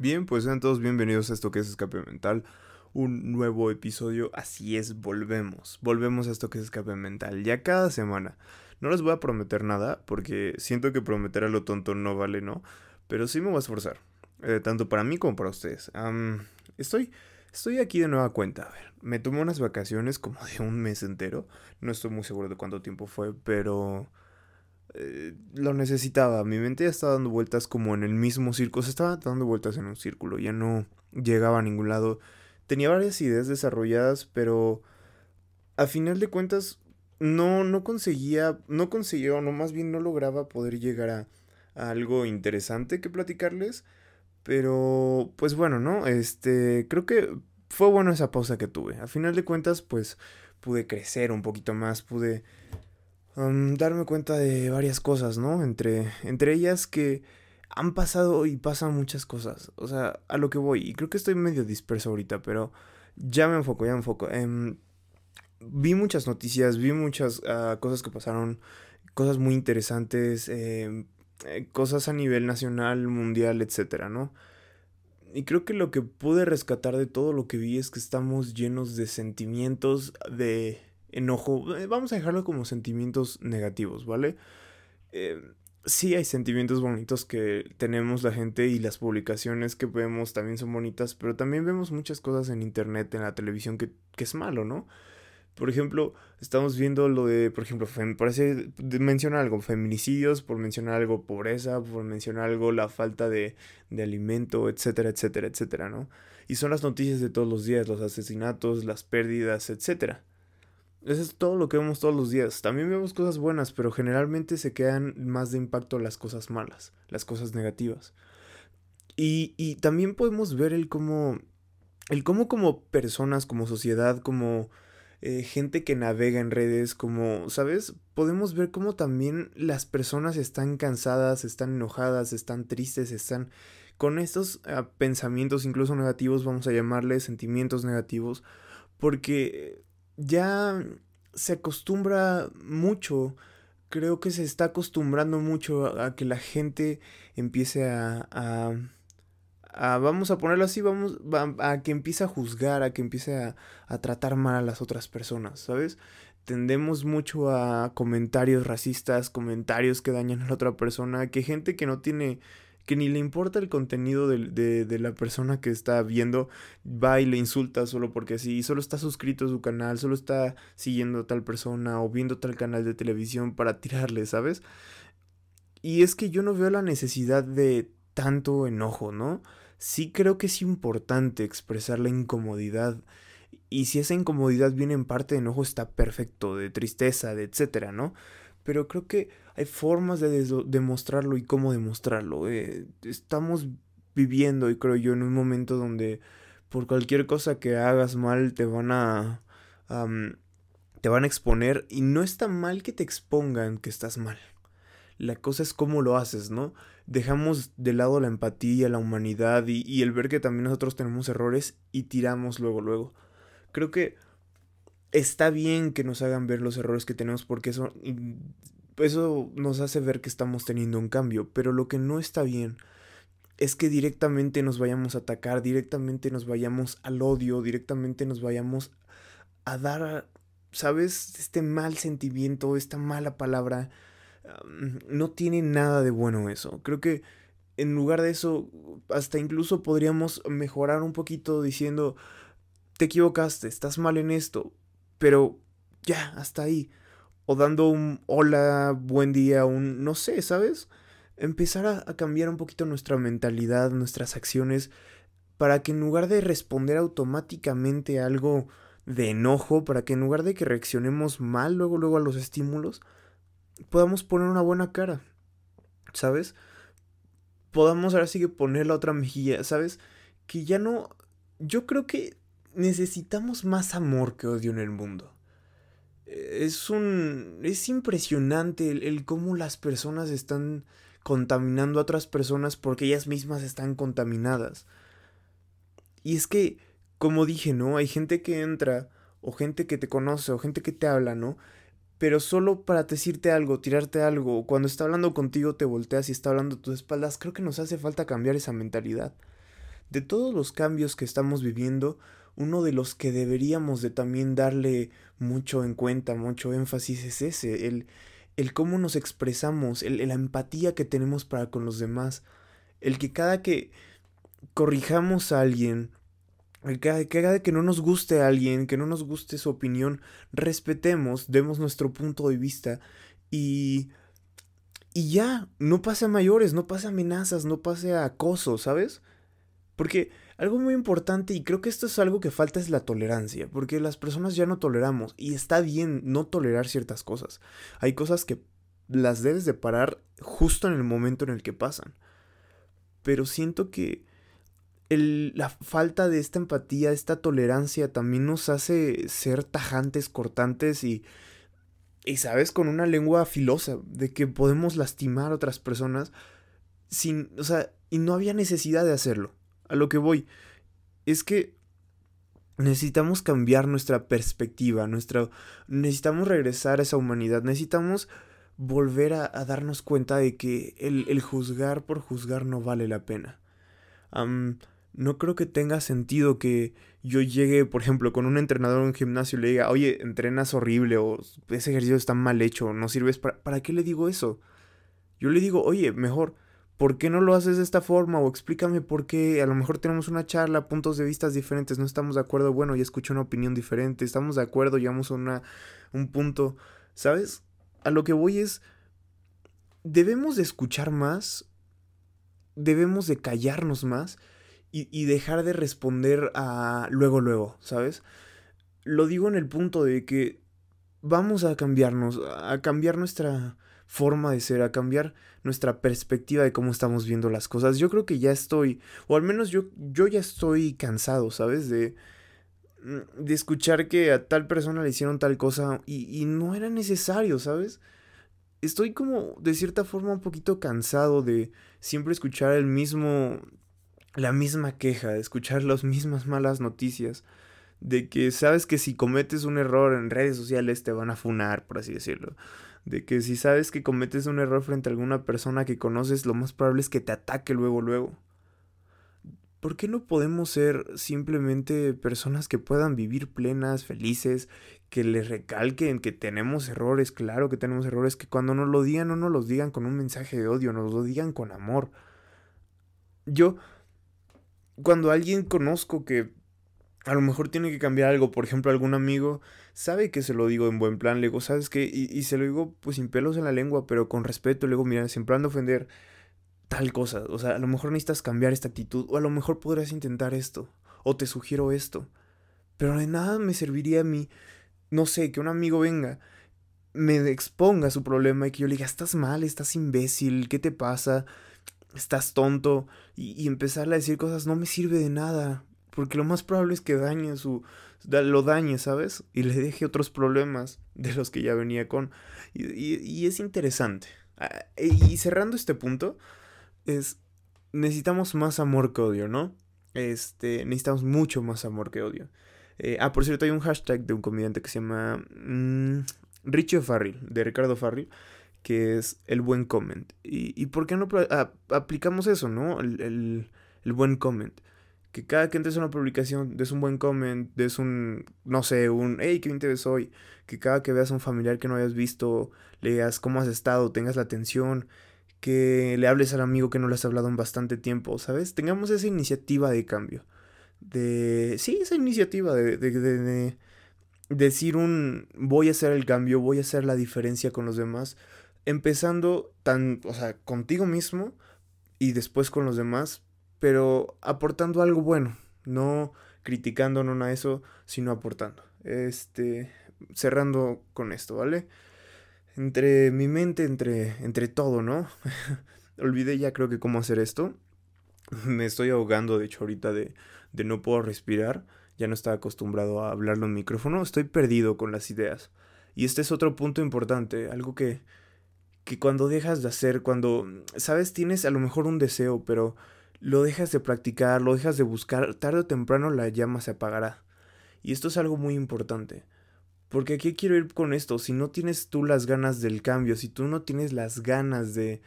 Bien, pues sean todos bienvenidos a esto que es Escape Mental. Un nuevo episodio, así es, volvemos. Volvemos a esto que es Escape Mental. Ya cada semana. No les voy a prometer nada, porque siento que prometer a lo tonto no vale, ¿no? Pero sí me voy a esforzar. Eh, tanto para mí como para ustedes. estoy, estoy aquí de nueva cuenta. A ver, me tomé unas vacaciones como de un mes entero. No estoy muy seguro de cuánto tiempo fue, pero eh, lo necesitaba. Mi mente ya estaba dando vueltas como en el mismo círculo. Se estaba dando vueltas en un círculo. Ya no llegaba a ningún lado. Tenía varias ideas desarrolladas, pero a final de cuentas no, no conseguía, no conseguía, o no más bien no lograba poder llegar a, a algo interesante que platicarles. Pero, pues bueno, ¿no? Este, creo que fue bueno esa pausa que tuve. A final de cuentas, pues pude crecer un poquito más, pude darme cuenta de varias cosas, ¿no? Entre, entre ellas que han pasado y pasan muchas cosas. O sea, a lo que voy. Y creo que estoy medio disperso ahorita, pero ya me enfoco, ya me enfoco. Em, vi muchas noticias, vi muchas ah, cosas que pasaron, cosas muy interesantes, em, eh, cosas a nivel nacional, mundial, etcétera, ¿no? Y creo que lo que pude rescatar de todo lo que vi es que estamos llenos de sentimientos, de enojo, eh, vamos a dejarlo como sentimientos negativos, ¿vale? Eh, sí hay sentimientos bonitos que tenemos la gente y las publicaciones que vemos también son bonitas, pero también vemos muchas cosas en internet, en la televisión que, es malo, ¿no? Por ejemplo, estamos viendo lo de, por ejemplo, parece mencionar algo, feminicidios, por mencionar algo, pobreza, por mencionar algo, la falta de alimento, etcétera, etcétera, etcétera, ¿no? Y son las noticias de todos los días, los asesinatos, las pérdidas, etcétera. Eso es todo lo que vemos todos los días. También vemos cosas buenas, pero generalmente se quedan más de impacto las cosas malas, las cosas negativas. Y, y también podemos ver el cómo, el cómo como personas, como sociedad, como eh, gente que navega en redes, como, ¿sabes? Podemos ver cómo también las personas están cansadas, están enojadas, están tristes, están con estos ah, pensamientos incluso negativos, vamos a llamarles sentimientos negativos, porque ya se acostumbra mucho, creo que se está acostumbrando mucho a, que la gente empiece a, a, vamos a ponerlo así, vamos a, que empiece a juzgar, a que empiece a, a tratar mal a las otras personas, ¿sabes? Tendemos mucho a comentarios racistas, comentarios que dañan a la otra persona, que gente que no tiene que ni le importa el contenido de, de, la persona que está viendo, va y le insulta solo porque sí, solo está suscrito a su canal, solo está siguiendo a tal persona o viendo tal canal de televisión para tirarle, ¿sabes? Y es que yo no veo la necesidad de tanto enojo, ¿no? Sí creo que es importante expresar la incomodidad. Y si esa incomodidad viene en parte de enojo, está perfecto, de tristeza, de etcétera, ¿no? Pero creo que hay formas de demostrarlo y cómo demostrarlo. Eh, estamos viviendo, y creo yo, en un momento donde por cualquier cosa que hagas mal te van a... te van a exponer y no está mal que te expongan que estás mal. La cosa es cómo lo haces, ¿no? Dejamos de lado la empatía, la humanidad y, y el ver que también nosotros tenemos errores y tiramos luego, luego. Creo que está bien que nos hagan ver los errores que tenemos porque eso, eso nos hace ver que estamos teniendo un cambio, pero lo que no está bien es que directamente nos vayamos a atacar, directamente nos vayamos al odio, directamente nos vayamos a dar, ¿sabes? Este mal sentimiento, esta mala palabra. no tiene nada de bueno eso. Creo que en lugar de eso, hasta incluso podríamos mejorar un poquito diciendo, te equivocaste, estás mal en esto, pero ya, hasta ahí. O dando un hola, buen día, un no sé, ¿sabes? Empezar a, cambiar un poquito nuestra mentalidad, nuestras acciones, para que en lugar de responder automáticamente a algo de enojo, para que en lugar de que reaccionemos mal luego, luego a los estímulos, podamos poner una buena cara, ¿sabes? Podamos ahora sí que poner la otra mejilla, ¿sabes? Que ya no... Yo creo que necesitamos más amor que odio en el mundo. Es un. es impresionante el, cómo las personas están contaminando a otras personas porque ellas mismas están contaminadas. Y es que, como dije, ¿no? Hay gente que entra, o gente que te conoce, o gente que te habla, ¿no? Pero solo para decirte algo, tirarte algo, cuando está hablando contigo te volteas y está hablando a tus espaldas, creo que nos hace falta cambiar esa mentalidad. de todos los cambios que estamos viviendo, uno de los que deberíamos de también darle mucho en cuenta, mucho énfasis es ese, el, el cómo nos expresamos, el, la empatía que tenemos para con los demás, el que cada que corrijamos a alguien, el que cada que no nos guste a alguien, que no nos guste su opinión, respetemos, demos nuestro punto de vista y y ya, no pase a mayores, no pase a amenazas, no pase a acoso, ¿sabes? Porque algo muy importante, y creo que esto es algo que falta, es la tolerancia, porque las personas ya no toleramos, y está bien no tolerar ciertas cosas. Hay cosas que las debes de parar justo en el momento en el que pasan. Pero siento que la falta de esta empatía, esta tolerancia también nos hace ser tajantes, cortantes y y sabes, con una lengua filosa, de que podemos lastimar a otras personas sin, o sea, y no había necesidad de hacerlo. A lo que voy es que necesitamos cambiar nuestra perspectiva, nuestra, necesitamos regresar a esa humanidad, necesitamos volver a, darnos cuenta de que el, juzgar por juzgar no vale la pena no creo que tenga sentido que yo llegue, por ejemplo, con un entrenador en un gimnasio y le diga, oye, entrenas horrible o ese ejercicio está mal hecho, no sirves para... ¿Para qué le digo eso? Yo le digo, oye, mejor, ¿por qué no lo haces de esta forma? O explícame por qué, a lo mejor tenemos una charla, puntos de vista diferentes, no estamos de acuerdo, bueno, ya escucho una opinión diferente, estamos de acuerdo, llegamos a un punto, ¿sabes? A lo que voy es, debemos de escuchar más, debemos de callarnos más y, dejar de responder a luego, luego, ¿sabes? Lo digo en el punto de que vamos a cambiarnos, a cambiar nuestra forma de ser, a cambiar nuestra perspectiva de cómo estamos viendo las cosas. Yo creo que ya estoy, o al menos yo, yo ya estoy cansado, ¿sabes? De, mm, de escuchar que a tal persona le hicieron tal cosa y, y no era necesario, ¿sabes? Estoy como de cierta forma un poquito cansado de siempre escuchar el mismo la misma queja, de escuchar las mismas malas noticias, de que sabes que si cometes un error en redes sociales te van a funar, por así decirlo. De que si sabes que cometes un error frente a alguna persona que conoces, lo más probable es que te ataque luego, luego. ¿Por qué no podemos ser simplemente personas que puedan vivir plenas, felices, que les recalquen que tenemos errores, claro que tenemos errores, que cuando nos lo digan no nos los digan con un mensaje de odio, nos lo digan con amor? Yo cuando alguien conozco que a lo mejor tiene que cambiar algo, por ejemplo, algún amigo, sabe que se lo digo en buen plan, le digo, ¿sabes qué? Y, se lo digo pues sin pelos en la lengua, pero con respeto, le digo, mira, sin plan de ofender tal cosa, o sea, a lo mejor necesitas cambiar esta actitud, o a lo mejor podrías intentar esto, o te sugiero esto, pero de nada me serviría a mí, no sé, que un amigo venga, me exponga su problema y que yo le diga, estás mal, estás imbécil, ¿qué te pasa? estás tonto y, empezarle a decir cosas no me sirve de nada, porque lo más probable es que dañe su, lo dañe, ¿sabes? Y le deje otros problemas de los que ya venía con. Y, es interesante. Ah, y cerrando este punto, es, necesitamos más amor que odio, ¿no? Este, necesitamos mucho más amor que odio. Eh, ah, por cierto, hay un hashtag de un comediante que se llama mm, Richie Farrell, de Ricardo Farrell, que es el buen comment. ¿Y, por qué no aplicamos eso, no? El, buen comment. Que cada que entres a una publicación des un buen comment, des un, no sé, un, hey, qué bien te ves hoy. Que cada que veas a un familiar que no hayas visto, le digas cómo has estado, tengas la atención. Que le hables al amigo que no le has hablado en bastante tiempo, ¿sabes? Tengamos esa iniciativa de cambio. De, sí, esa iniciativa de, de, de decir un, voy a hacer el cambio, voy a hacer la diferencia con los demás empezando tan, o sea, contigo mismo y después con los demás, pero aportando algo bueno, no criticando, no de eso, sino aportando. Este, cerrando con esto, ¿vale? Entre mi mente, entre, entre todo, ¿no? Olvidé ya creo que cómo hacer esto. Me estoy ahogando, de hecho, ahorita de, de no puedo respirar. Ya no estaba acostumbrado a hablarlo en micrófono. Estoy perdido con las ideas. Y este es otro punto importante, algo que, que cuando dejas de hacer, cuando, sabes, tienes a lo mejor un deseo, pero lo dejas de practicar, lo dejas de buscar, tarde o temprano la llama se apagará. Y esto es algo muy importante. Porque aquí quiero ir con esto, si no tienes tú las ganas del cambio, si tú no tienes las ganas de,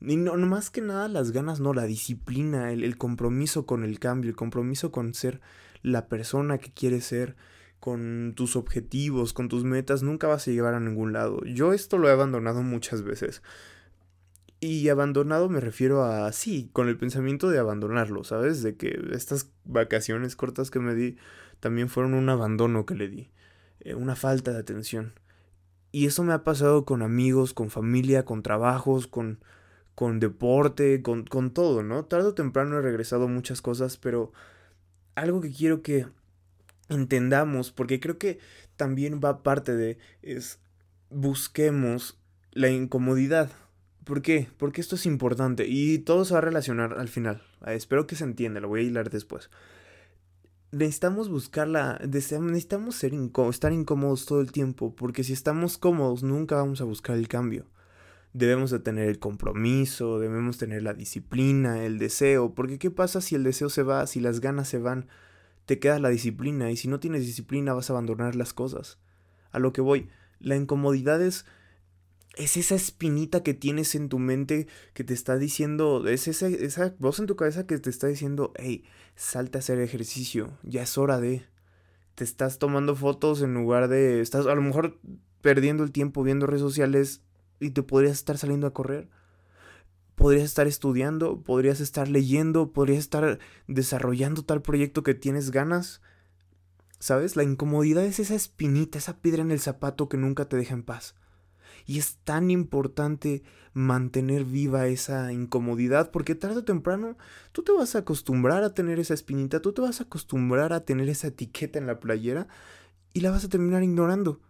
Y no, no, más que nada las ganas, no, la disciplina, el, el compromiso con el cambio, el compromiso con ser la persona que quieres ser, con tus objetivos, con tus metas, nunca vas a llegar a ningún lado. Yo esto lo he abandonado muchas veces. Y abandonado me refiero a, sí, con el pensamiento de abandonarlo, ¿sabes? De que estas vacaciones cortas que me di también fueron un abandono que le di, eh, una falta de atención. Y eso me ha pasado con amigos, con familia, con trabajos, con, con deporte, con, con todo, ¿no? Tarde o temprano he regresado muchas cosas, pero algo que quiero que entendamos, porque creo que también va parte de, es busquemos la incomodidad. ¿Por qué? Porque esto es importante y todo se va a relacionar al final. Ah, espero que se entienda, lo voy a hilar después. Necesitamos buscarla, necesitamos estar incómodos todo el tiempo, porque si estamos cómodos nunca vamos a buscar el cambio. Debemos de tener el compromiso, debemos tener la disciplina, el deseo, porque ¿qué pasa si el deseo se va, si las ganas se van? te queda la disciplina y si no tienes disciplina vas a abandonar las cosas. A lo que voy, la incomodidad es, es esa espinita que tienes en tu mente que te está diciendo, es esa, esa voz en tu cabeza que te está diciendo, hey, salta a hacer ejercicio, ya es hora de... Te estás tomando fotos en lugar de... Estás a lo mejor perdiendo el tiempo viendo redes sociales y te podrías estar saliendo a correr podrías estar estudiando, podrías estar leyendo, podrías estar desarrollando tal proyecto que tienes ganas. ¿Sabes? La incomodidad es esa espinita, esa piedra en el zapato que nunca te deja en paz. Y es tan importante mantener viva esa incomodidad porque tarde o temprano tú te vas a acostumbrar a tener esa espinita, tú te vas a acostumbrar a tener esa etiqueta en la playera y la vas a terminar ignorando.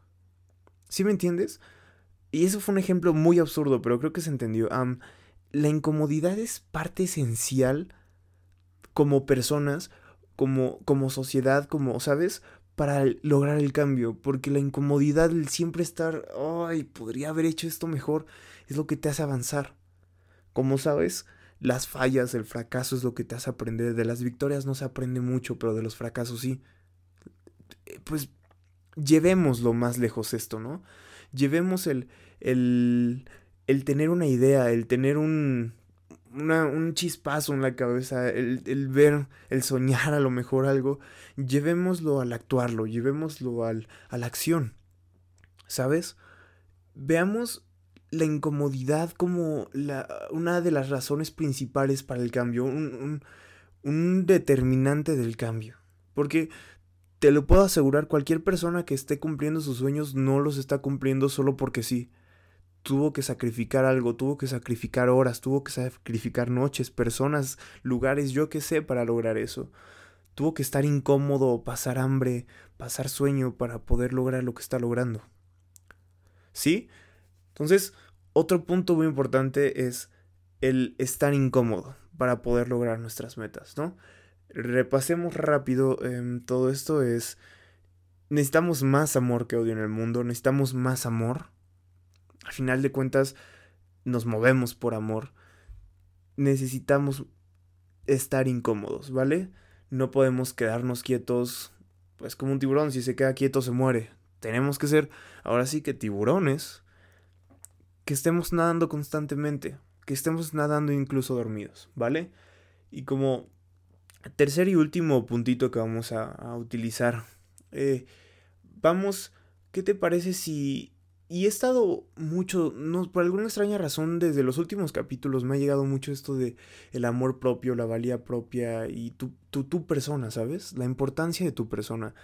¿Sí me entiendes? Y eso fue un ejemplo muy absurdo, pero creo que se entendió la incomodidad es parte esencial como personas, como, como sociedad, como, ¿sabes? Para lograr el cambio, porque la incomodidad, el siempre estar, ay, podría haber hecho esto mejor, es lo que te hace avanzar. Como sabes, las fallas, el fracaso es lo que te hace aprender. De las victorias no se aprende mucho, pero de los fracasos sí. Pues llevemos lo más lejos esto, ¿no? Llevemos el, el, el tener una idea, el tener un, un chispazo en la cabeza, el, ver, el soñar a lo mejor algo, llevémoslo al actuarlo, llevémoslo al, a la acción. ¿Sabes? Veamos la incomodidad como la, una de las razones principales para el cambio, un, un, un determinante del cambio. Porque te lo puedo asegurar, cualquier persona que esté cumpliendo sus sueños no los está cumpliendo solo porque sí tuvo que sacrificar algo, tuvo que sacrificar horas, tuvo que sacrificar noches, personas, lugares, yo qué sé, para lograr eso. Tuvo que estar incómodo, pasar hambre, pasar sueño para poder lograr lo que está logrando. ¿Sí? Entonces, otro punto muy importante es el estar incómodo para poder lograr nuestras metas, ¿no? Repasemos rápido em, todo esto es necesitamos más amor que odio en el mundo, necesitamos más amor, al final de cuentas, nos movemos por amor. Necesitamos estar incómodos, ¿vale? No podemos quedarnos quietos, pues como un tiburón, si se queda quieto se muere. Tenemos que ser, ahora sí que tiburones, que estemos nadando constantemente, que estemos nadando incluso dormidos, ¿vale? Y como tercer y último puntito que vamos a, utilizar, eh, vamos, ¿qué te parece si y he estado mucho, no, por alguna extraña razón, desde los últimos capítulos me ha llegado mucho esto de el amor propio, la valía propia y tu, tu, tu persona, ¿sabes? La importancia de tu persona.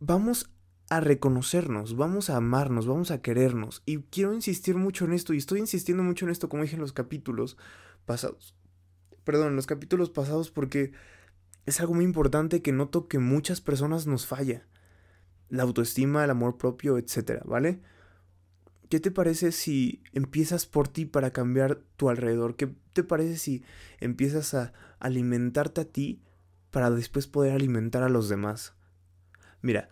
Vamos a reconocernos, vamos a amarnos, vamos a querernos. Y quiero insistir mucho en esto, y estoy insistiendo mucho en esto, como dije en los capítulos pasados. Perdón, en los capítulos pasados porque es algo muy importante que noto que muchas personas nos falla. La autoestima, el amor propio, etcétera, ¿vale? ¿Qué te parece si empiezas por ti para cambiar tu alrededor? ¿Qué te parece si empiezas a alimentarte a ti para después poder alimentar a los demás? Mira,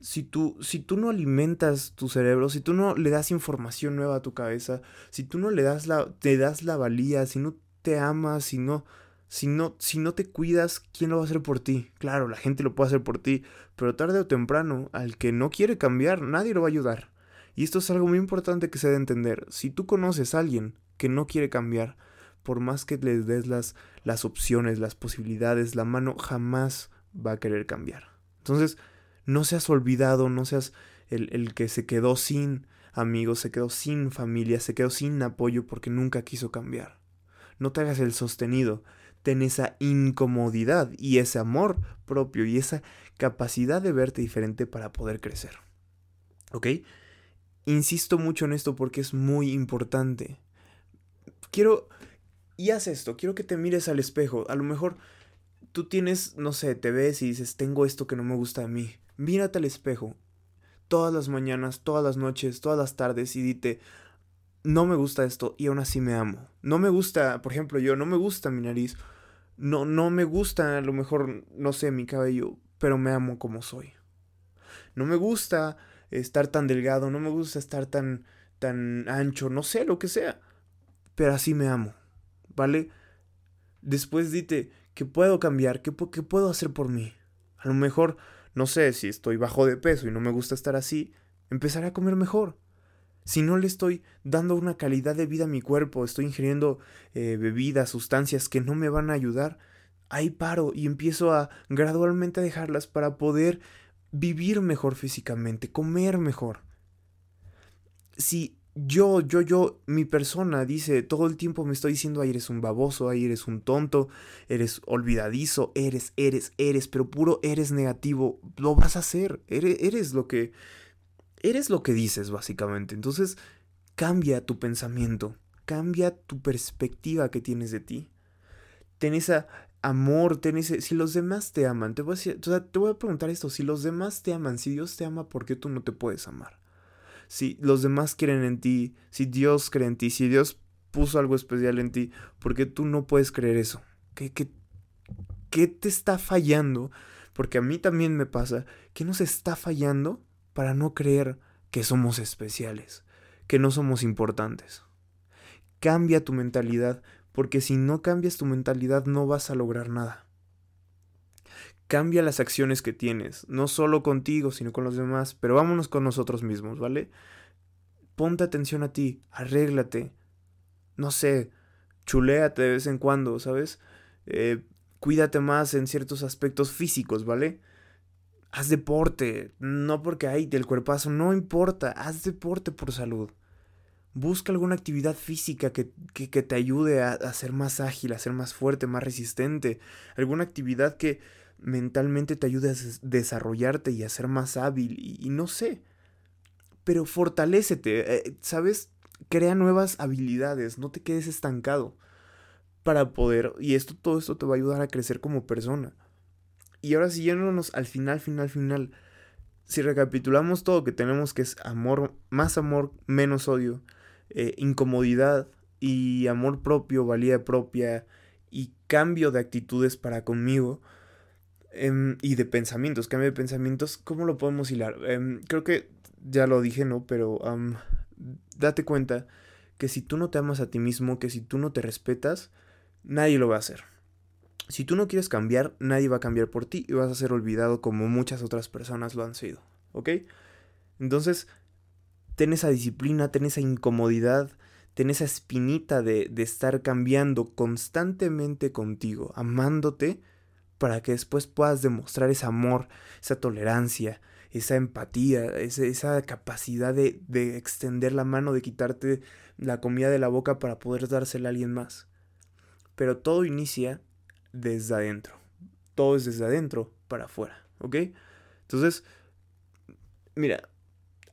si tú, si tú no alimentas tu cerebro, si tú no le das información nueva a tu cabeza, si tú no le das la, te das la valía, si no te amas, si no, si no, si no te cuidas, ¿quién lo va a hacer por ti? Claro, la gente lo puede hacer por ti, pero tarde o temprano, al que no quiere cambiar, nadie lo va a ayudar. Y esto es algo muy importante que se debe entender. Si tú conoces a alguien que no quiere cambiar, por más que les des las, las opciones, las posibilidades, la mano jamás va a querer cambiar. Entonces, no seas olvidado, no seas el, el que se quedó sin amigos, se quedó sin familia, se quedó sin apoyo porque nunca quiso cambiar. No te hagas el sostenido, ten esa incomodidad y ese amor propio y esa capacidad de verte diferente para poder crecer. ¿Ok? Insisto mucho en esto porque es muy importante. Quiero... Y haz esto, quiero que te mires al espejo. A lo mejor tú tienes, no sé, te ves y dices, tengo esto que no me gusta de mí. Mírate al espejo. Todas las mañanas, todas las noches, todas las tardes y dite, no me gusta esto y aún así me amo. No me gusta, por ejemplo, yo, no me gusta mi nariz. No, no me gusta, a lo mejor, no sé, mi cabello, pero me amo como soy. No me gusta estar tan delgado, no me gusta estar tan, tan ancho, no sé, lo que sea. Pero así me amo, ¿vale? Después dite, ¿qué puedo cambiar? ¿Qué, ¿Qué puedo hacer por mí? A lo mejor, no sé, si estoy bajo de peso y no me gusta estar así, empezaré a comer mejor. Si no le estoy dando una calidad de vida a mi cuerpo, estoy ingiriendo eh, bebidas, sustancias que no me van a ayudar, ahí paro y empiezo a gradualmente a dejarlas para poder vivir mejor físicamente, comer mejor. Si yo, yo, yo, mi persona dice, todo el tiempo me estoy diciendo, ay, eres un baboso, ay, eres un tonto, eres olvidadizo, eres, eres, eres, pero puro eres negativo, lo vas a hacer, eres, eres lo que, eres lo que dices, básicamente. Entonces, cambia tu pensamiento, cambia tu perspectiva que tienes de ti. Ten esa amor, ten si los demás te aman, te voy, a te voy a preguntar esto, si los demás te aman, si Dios te ama, ¿por qué tú no te puedes amar? Si los demás creen en ti, si Dios cree en ti, si Dios puso algo especial en ti, ¿por qué tú no puedes creer eso? ¿Qué, qué, qué te está fallando? Porque a mí también me pasa, ¿qué nos está fallando para no creer que somos especiales, que no somos importantes? Cambia tu mentalidad, porque si no cambias tu mentalidad no vas a lograr nada. Cambia las acciones que tienes, no solo contigo, sino con los demás, pero vámonos con nosotros mismos, ¿vale? Ponte atención a ti, arréglate, no sé, chuléate de vez en cuando, ¿sabes? Eh, cuídate más en ciertos aspectos físicos, ¿vale? Haz deporte, no porque hay del cuerpazo, no importa, haz deporte por salud. Busca alguna actividad física que, te ayude a, ser más ágil, a ser más fuerte, más resistente. Alguna actividad que mentalmente te ayude a desarrollarte y a ser más hábil. Y, no sé. Pero fortalécete, eh, ¿sabes? Crea nuevas habilidades, no te quedes estancado. Para poder, y esto, todo esto te va a ayudar a crecer como persona. Y ahora siguiéndonos al final, final, final. Si recapitulamos todo que tenemos que es amor, más amor, menos odio eh, incomodidad y amor propio, valía propia y cambio de actitudes para conmigo em, y de pensamientos, cambio de pensamientos, ¿cómo lo podemos hilar? Em, creo que ya lo dije, ¿no? Pero date cuenta que si tú no te amas a ti mismo, que si tú no te respetas, nadie lo va a hacer. Si tú no quieres cambiar, nadie va a cambiar por ti y vas a ser olvidado como muchas otras personas lo han sido, ¿ok? Entonces, ten esa disciplina, ten esa incomodidad, ten esa espinita de, de estar cambiando constantemente contigo, amándote, para que después puedas demostrar ese amor, esa tolerancia, esa empatía, esa, capacidad de, de, extender la mano, de quitarte la comida de la boca para poder dársela a alguien más. Pero todo inicia desde adentro. Todo es desde adentro para afuera, ¿ok? Entonces, mira,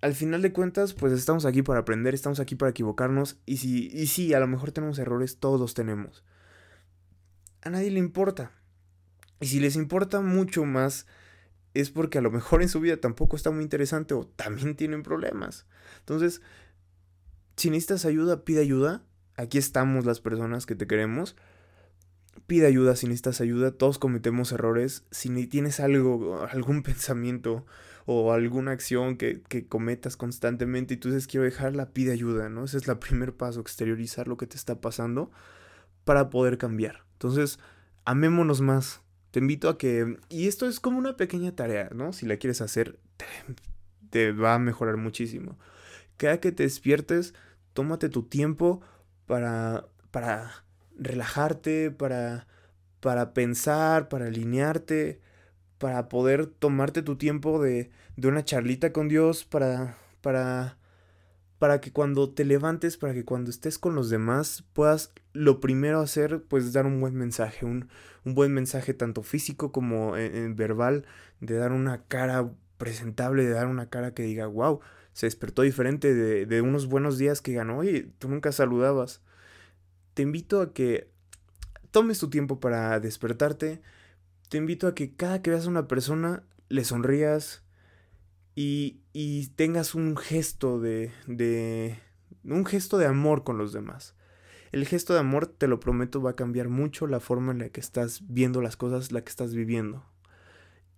al final de cuentas, pues estamos aquí para aprender, estamos aquí para equivocarnos. Y si, y sí, a lo mejor tenemos errores, todos los tenemos. A nadie le importa. Y si les importa mucho más, es porque a lo mejor en su vida tampoco está muy interesante o también tienen problemas. Entonces, si necesitas ayuda, pide ayuda. Aquí estamos las personas que te queremos. Pide ayuda si necesitas ayuda. Todos cometemos errores. Si tienes algo, algún pensamiento o alguna acción que, cometas constantemente y tú dices quiero dejarla, pide ayuda, ¿no? Ese es el primer paso, exteriorizar lo que te está pasando para poder cambiar. Entonces, amémonos más. Te invito a que, y esto es como una pequeña tarea, ¿no? Si la quieres hacer, te, te va a mejorar muchísimo. Cada que te despiertes, tómate tu tiempo para, para relajarte, para, para pensar, para alinearte, para poder tomarte tu tiempo de, de una charlita con Dios, para, para, para que cuando te levantes, para que cuando estés con los demás, puedas lo primero hacer, pues dar un buen mensaje, un, un buen mensaje tanto físico como en, verbal, de dar una cara presentable, de dar una cara que diga, wow, se despertó diferente de, de unos buenos días que ganó, oye, tú nunca saludabas. Te invito a que tomes tu tiempo para despertarte, te invito a que cada que veas a una persona le sonrías y, y tengas un gesto de, de, un gesto de amor con los demás. El gesto de amor, te lo prometo, va a cambiar mucho la forma en la que estás viendo las cosas, la que estás viviendo.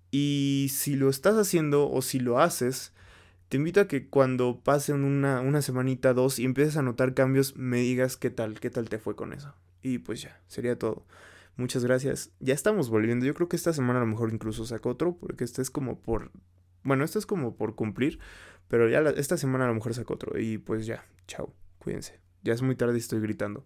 Y si lo estás haciendo o si lo haces, te invito a que cuando pasen una, una semanita, dos y empieces a notar cambios, me digas qué tal, qué tal te fue con eso. Y pues ya, sería todo. Muchas gracias. Ya estamos volviendo. Yo creo que esta semana a lo mejor incluso saco otro, porque este es como por... Bueno, este es como por cumplir, pero ya esta semana a lo mejor saco otro. Y pues ya, chao, cuídense. Ya es muy tarde y estoy gritando.